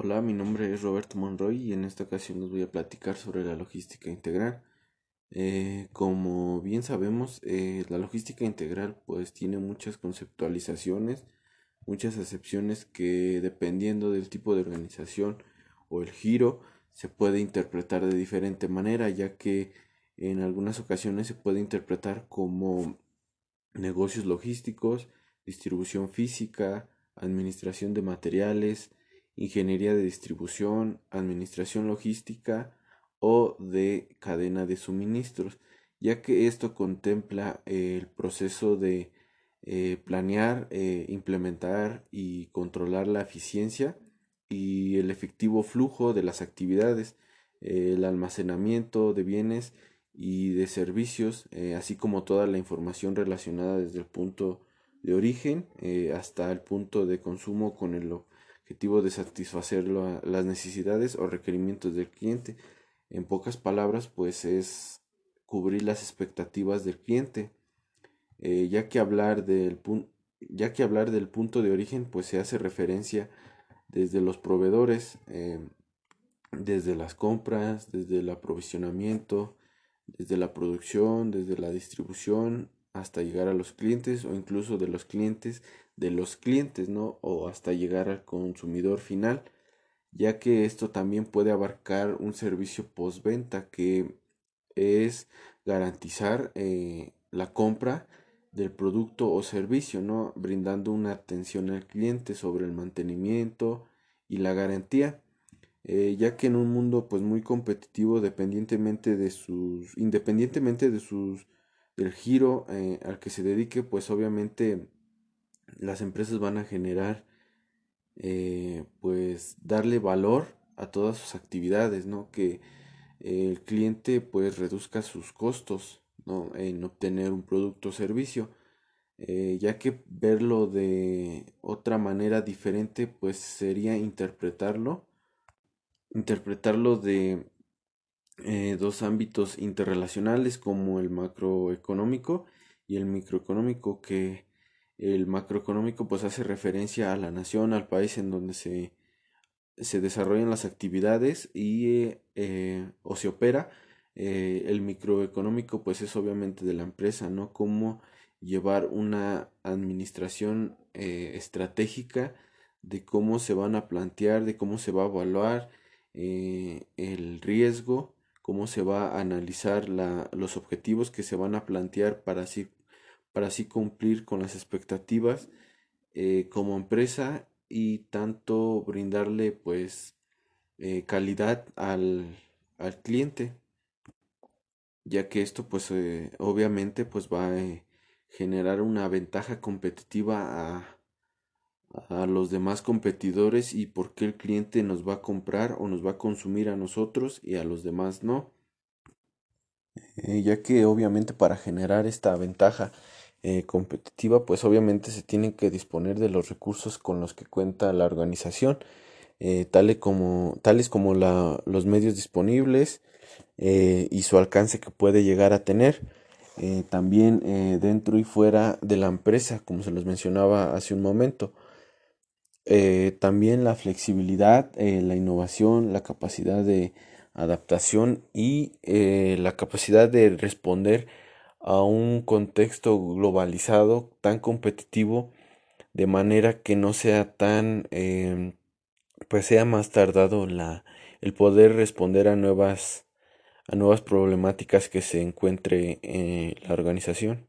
Hola, mi nombre es Roberto Monroy y en esta ocasión les voy a platicar sobre la logística integral. Eh, como bien sabemos, eh, la logística integral pues tiene muchas conceptualizaciones, muchas acepciones que dependiendo del tipo de organización o el giro se puede interpretar de diferente manera, ya que en algunas ocasiones se puede interpretar como negocios logísticos, distribución física, administración de materiales, ingeniería de distribución, administración logística o de cadena de suministros, ya que esto contempla el proceso de eh, planear, eh, implementar y controlar la eficiencia y el efectivo flujo de las actividades, el almacenamiento de bienes y de servicios, eh, así como toda la información relacionada desde el punto de origen hasta el punto de consumo con el objetivo de satisfacer las necesidades o requerimientos del cliente. En pocas palabras, pues es cubrir las expectativas del cliente. Eh, ya que hablar del ya que hablar del punto de origen, pues se hace referencia desde los proveedores, eh, desde las compras, desde el aprovisionamiento, desde la producción, desde la distribución, hasta llegar a los clientes o incluso de los clientes de los clientes, ¿no? O hasta llegar al consumidor final, ya que esto también puede abarcar un servicio postventa que es garantizar eh, la compra del producto o servicio, ¿no? Brindando una atención al cliente sobre el mantenimiento y la garantía. Eh, ya que en un mundo pues muy competitivo dependientemente de sus independientemente de sus del giro eh, al que se dedique pues obviamente las empresas van a generar eh, pues darle valor a todas sus actividades, ¿no? Que el cliente pues reduzca sus costos, ¿no? En obtener un producto o servicio. Eh, ya que verlo de otra manera diferente pues sería interpretarlo interpretarlo de eh, dos ámbitos interrelacionales como el macroeconómico y el microeconómico que el macroeconómico pues hace referencia a la nación, al país en donde se, se desarrollan las actividades y eh, o se opera. Eh, el microeconómico pues es obviamente de la empresa, ¿no? Cómo llevar una administración eh, estratégica de cómo se van a plantear, de cómo se va a evaluar el riesgo, cómo se va a analizar la, los objetivos que se van a plantear para así para así cumplir con las expectativas eh, como empresa y tanto brindarle pues eh, calidad al, al, cliente ya que esto pues eh, obviamente pues va a generar una ventaja competitiva a, a los demás competidores y por qué el cliente nos va a comprar o nos va a consumir a nosotros y a los demás no ya que obviamente para generar esta ventaja eh, competitiva, pues obviamente se tienen que disponer de los recursos con los que cuenta la organización, eh, tales como, tales como la, los medios disponibles eh, y su alcance que puede llegar a tener. también dentro y fuera de la empresa, como se los mencionaba hace un momento. También la flexibilidad, la innovación, la capacidad de adaptación y la capacidad de responder a un contexto globalizado tan competitivo de manera que no sea tan em, pues sea más tardado la el poder responder a nuevas a nuevas problemáticas que se encuentre en la organización